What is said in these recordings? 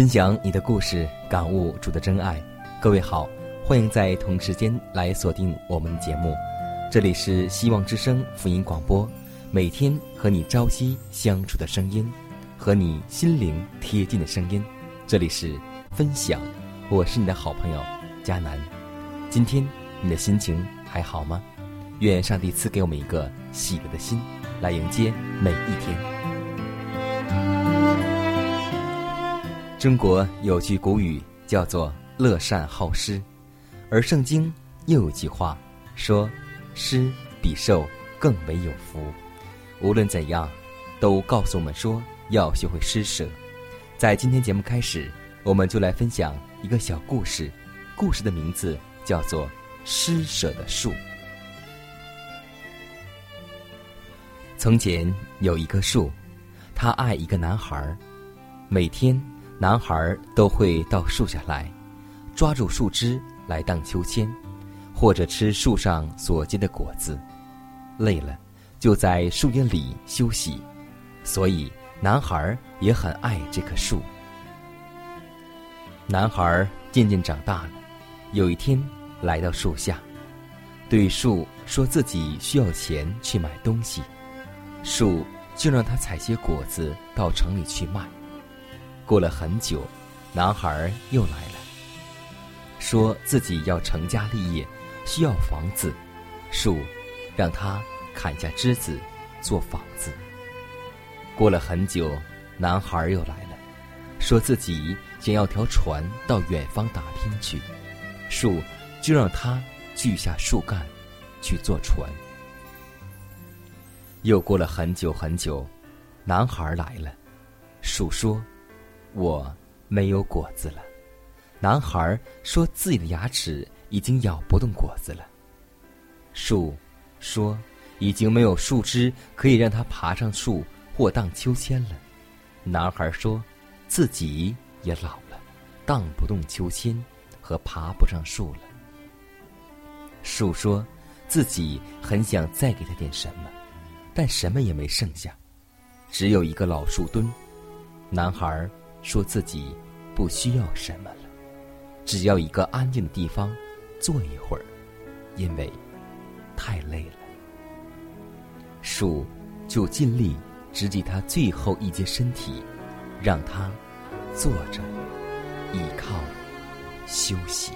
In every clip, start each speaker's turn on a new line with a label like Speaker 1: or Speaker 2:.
Speaker 1: 分享你的故事，感悟主的真爱。各位好，欢迎在同时间来锁定我们的节目。这里是希望之声福音广播，每天和你朝夕相处的声音，和你心灵贴近的声音。这里是分享，我是你的好朋友佳楠。今天你的心情还好吗？愿上帝赐给我们一个喜乐的心，来迎接每一天。中国有句古语叫做“乐善好施”，而圣经又有句话说：“施比受更为有福。”无论怎样，都告诉我们说要学会施舍。在今天节目开始，我们就来分享一个小故事，故事的名字叫做《施舍的树》。从前有一棵树，它爱一个男孩，每天。男孩都会到树下来，抓住树枝来荡秋千，或者吃树上所结的果子。累了，就在树荫里休息。所以，男孩也很爱这棵树。男孩渐渐长大了，有一天来到树下，对树说自己需要钱去买东西，树就让他采些果子到城里去卖。过了很久，男孩又来了，说自己要成家立业，需要房子。树让他砍下枝子做房子。过了很久，男孩又来了，说自己想要条船到远方打拼去。树就让他锯下树干去做船。又过了很久很久，男孩来了，树说。我没有果子了，男孩说自己的牙齿已经咬不动果子了。树说已经没有树枝可以让他爬上树或荡秋千了。男孩说自己也老了，荡不动秋千和爬不上树了。树说自己很想再给他点什么，但什么也没剩下，只有一个老树墩。男孩。说自己不需要什么了，只要一个安静的地方坐一会儿，因为太累了。树就尽力直击他最后一节身体，让他坐着倚靠休息。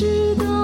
Speaker 2: 知道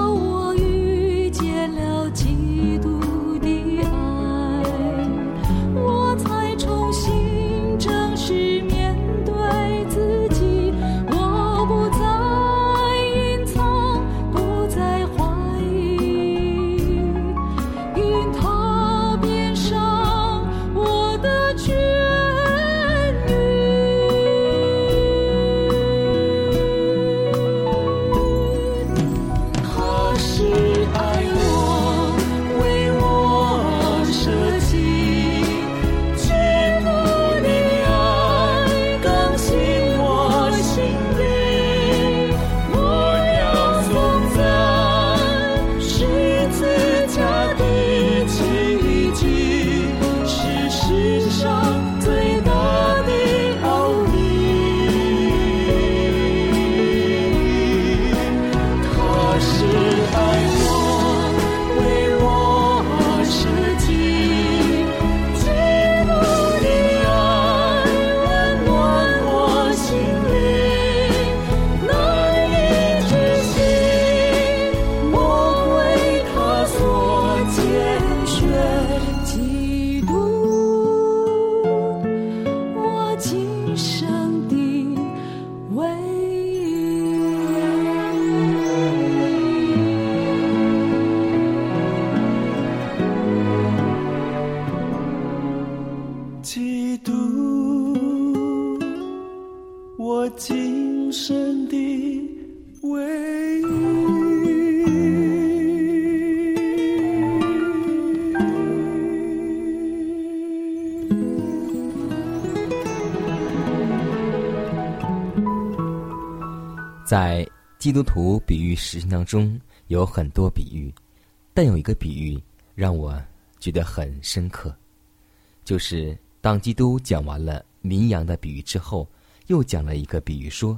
Speaker 1: 在基督徒比喻实践当中有很多比喻，但有一个比喻让我觉得很深刻，就是当基督讲完了绵羊的比喻之后，又讲了一个比喻说，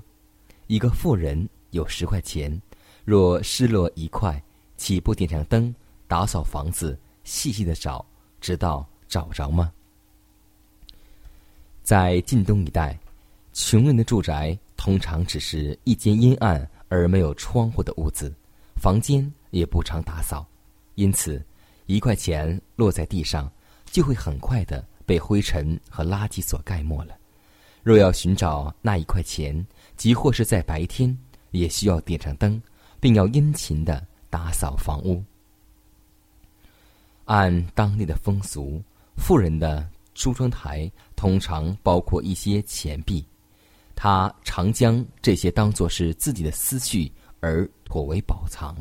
Speaker 1: 一个富人有十块钱，若失落一块，岂不点上灯，打扫房子，细细的找，直到找着吗？在晋东一带，穷人的住宅通常只是一间阴暗而没有窗户的屋子，房间也不常打扫，因此一块钱落在地上，就会很快的被灰尘和垃圾所盖没了。若要寻找那一块钱，即或是在白天，也需要点上灯，并要殷勤的打扫房屋。按当地的风俗，富人的梳妆台通常包括一些钱币，他常将这些当作是自己的思绪而妥为宝藏，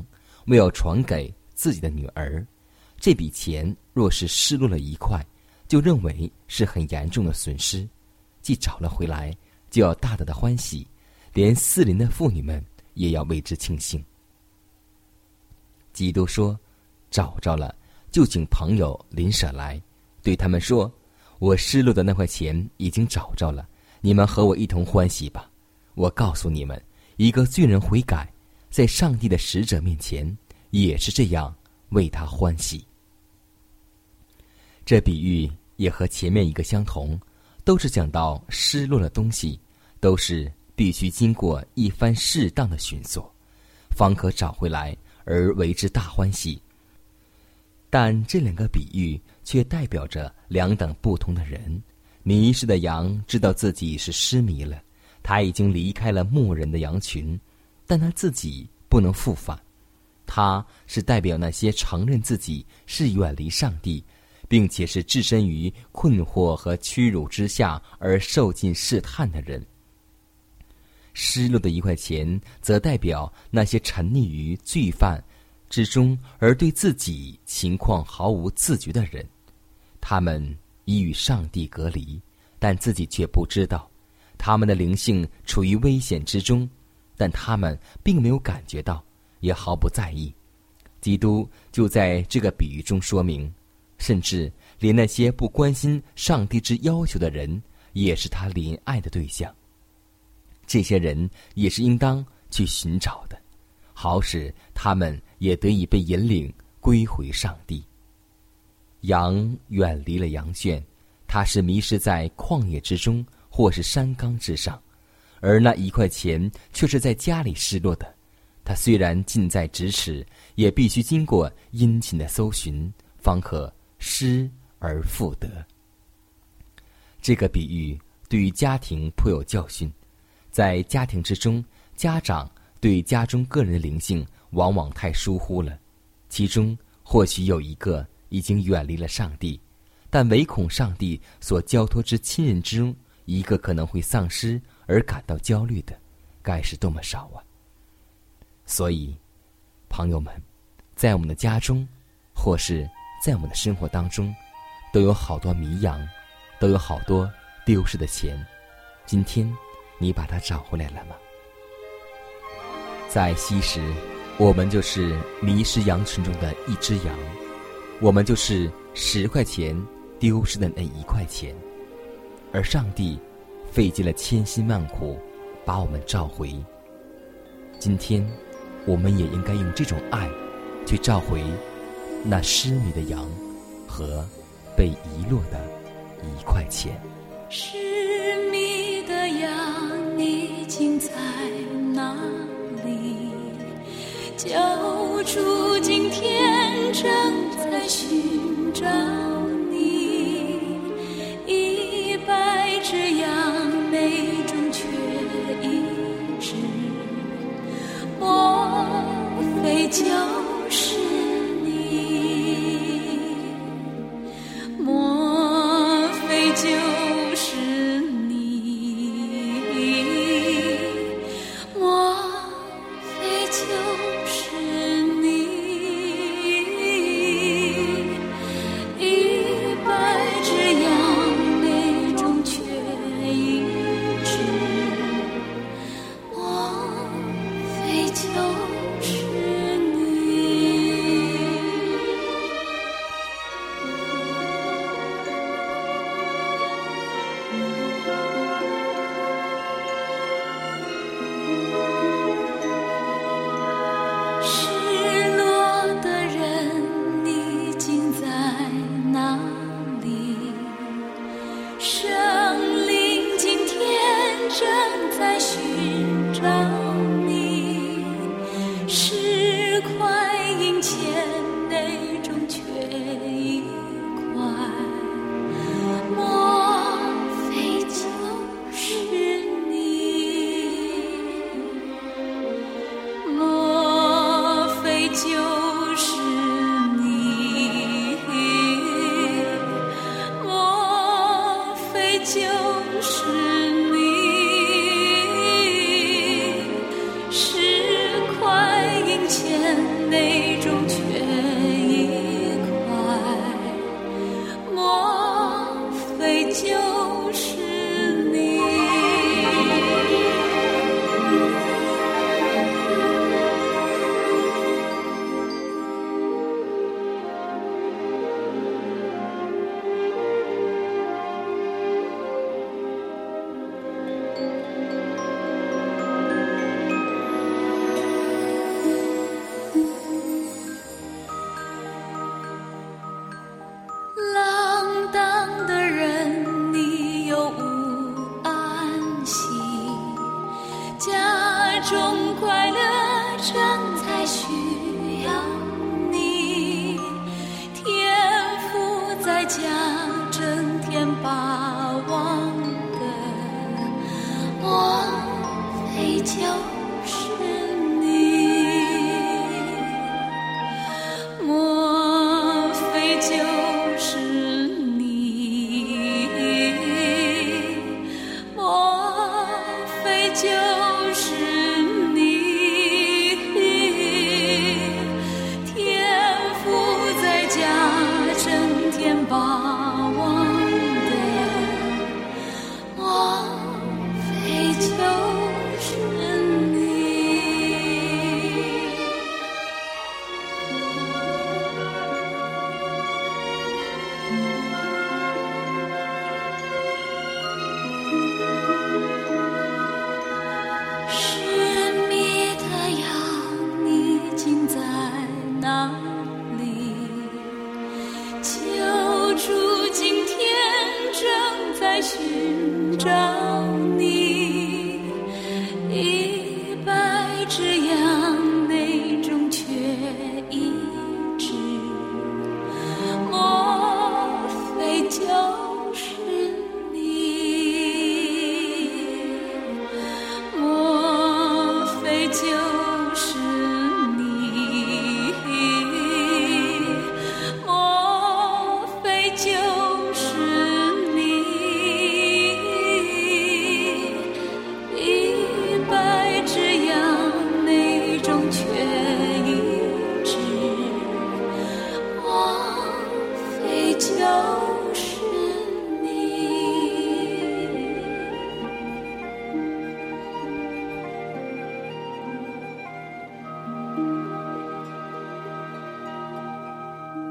Speaker 1: 为要传给自己的女儿。这笔钱若是失落了一块，就认为是很严重的损失，既找了回来，就要大大的欢喜，连四邻的妇女们也要为之庆幸。基督说：“找着了，就请朋友邻舍来，对他们说：我失落的那块钱已经找着了，你们和我一同欢喜吧。我告诉你们，一个罪人悔改，在上帝的使者面前也是这样为他欢喜。”这比喻也和前面一个相同，都是讲到失落的东西都是必须经过一番适当的寻索，方可找回来，而为之大欢喜。但这两个比喻却代表着两等不同的人。迷失的羊知道自己是失迷了，他已经离开了牧人的羊群，但他自己不能复返。他是代表那些承认自己是远离上帝，并且是置身于困惑和屈辱之下而受尽试探的人。失落的一块钱，则代表那些沉溺于罪犯之中而对自己情况毫无自觉的人。他们已与上帝隔离，但自己却不知道，他们的灵性处于危险之中，但他们并没有感觉到。也毫不在意，基督就在这个比喻中说明，甚至连那些不关心上帝之要求的人，也是他怜爱的对象。这些人也是应当去寻找的，好使他们也得以被引领归回上帝。羊远离了羊圈，它是迷失在旷野之中，或是山冈之上，而那一块钱却是在家里失落的。它虽然近在咫尺，也必须经过殷勤的搜寻，方可失而复得。这个比喻对于家庭颇有教训。在家庭之中，家长对家中个人的灵性往往太疏忽了。其中或许有一个已经远离了上帝，但唯恐上帝所交托之亲人之中一个可能会丧失而感到焦虑的，该是多么少啊！所以，朋友们，在我们的家中，或是在我们的生活当中，都有好多迷羊，都有好多丢失的钱。今天，你把它找回来了吗？在昔时，我们就是迷失羊群中的一只羊，我们就是十块钱丢失的那一块钱，而上帝费尽了千辛万苦把我们召回。今天。我们也应该用这种爱，去召回那失迷的羊和被遗落的一块钱。
Speaker 3: 失迷的羊，你竟在哪里？救主今天就让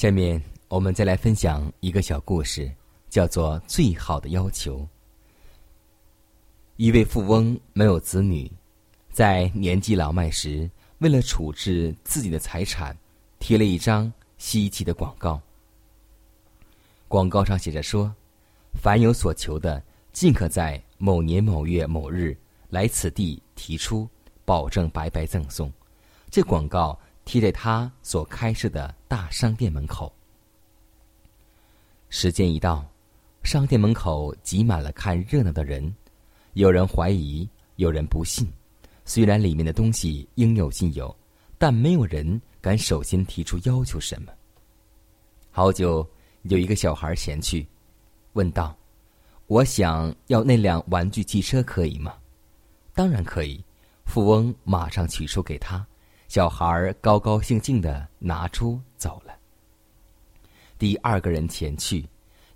Speaker 1: 下面我们再来分享一个小故事，叫做《最好的要求》。一位富翁没有子女，在年纪老迈时，为了处置自己的财产，贴了一张稀奇的广告。广告上写着说：“凡有所求的，尽可在某年某月某日来此地提出，保证白白赠送。”这广告贴在他所开设的大商店门口。时间一到，商店门口挤满了看热闹的人，有人怀疑，有人不信。虽然里面的东西应有尽有，但没有人敢首先提出要求什么。好久，有一个小孩前去，问道：“我想要那辆玩具汽车，可以吗？”“当然可以。”富翁马上取出给他。小孩高高兴兴的拿出走了。第二个人前去，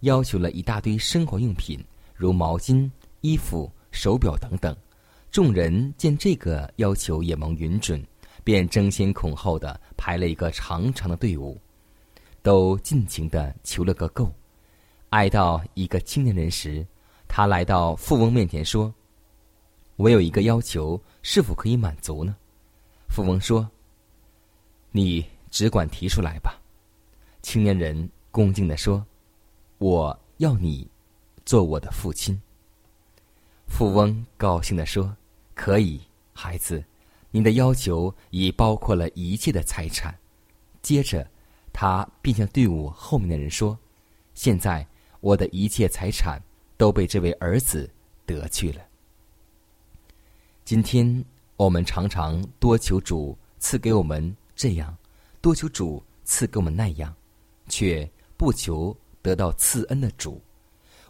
Speaker 1: 要求了一大堆生活用品，如毛巾、衣服、手表等等。众人见这个要求也蒙允准，便争先恐后的排了一个长长的队伍，都尽情的求了个够。挨到一个青年人时，他来到富翁面前说：“我有一个要求，是否可以满足呢？”富翁说：“你只管提出来吧。”青年人恭敬的说：“我要你做我的父亲。”富翁高兴地说：“可以，孩子，你的要求已包括了一切的财产。”接着，他便向队伍后面的人说：“现在我的一切财产都被这位儿子得去了。”今天我们常常多求主赐给我们这样，多求主赐给我们那样，却不求得到赐恩的主。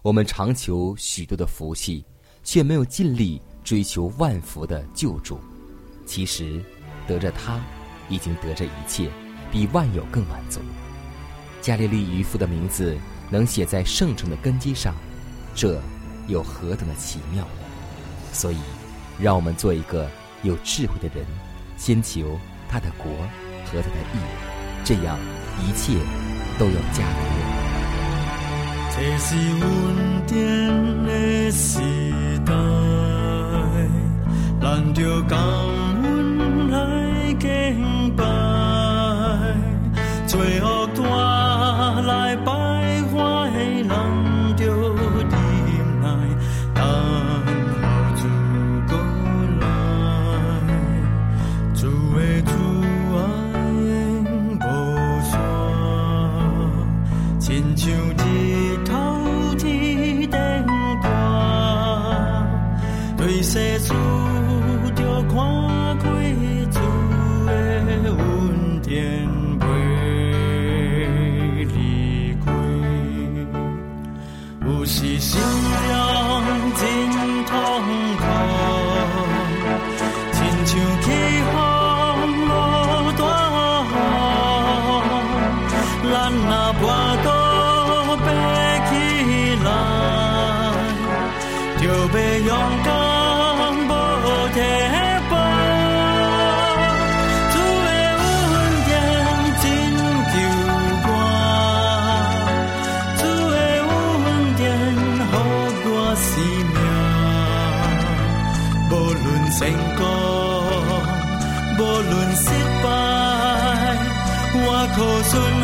Speaker 1: 我们常求许多的福气，却没有尽力追求万福的救主。其实，得着他，已经得着一切，比万有更满足。加利利渔夫的名字能写在圣城的根基上，这有何等的奇妙？所以。让我们做一个有智慧的人，先求他的国和他的义，这样一切都有价值。
Speaker 4: 这是稳定的时代，咱就感恩来敬拜，最后带来我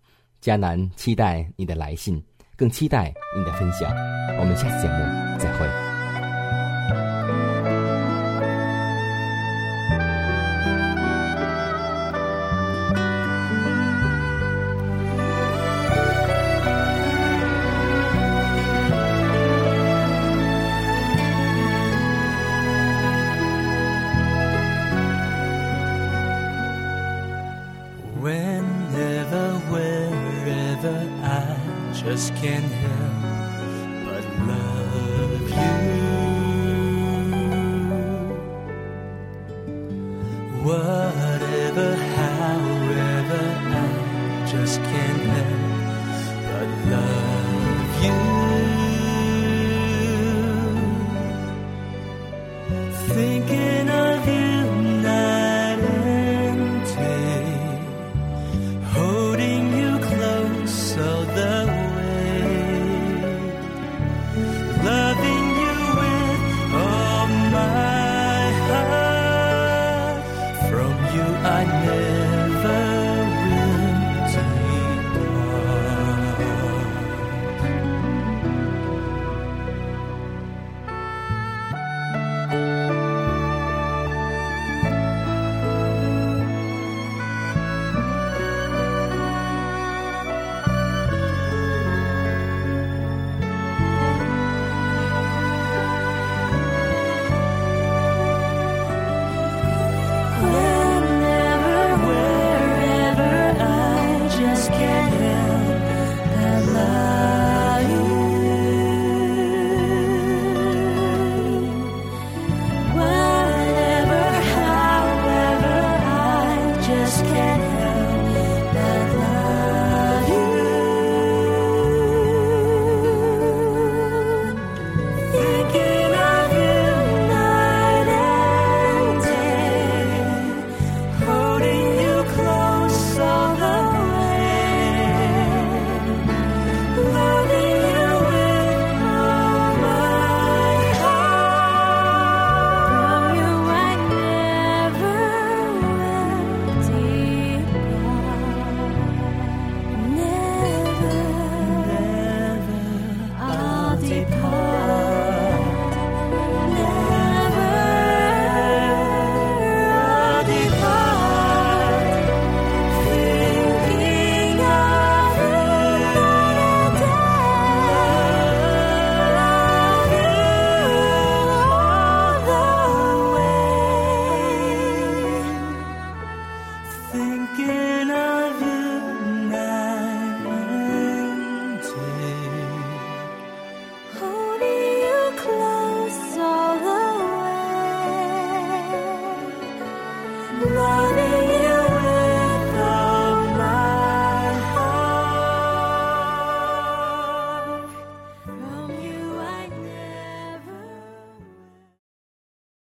Speaker 3: 迦南期待你的来信，更期待你的分享。我们下次节目再会。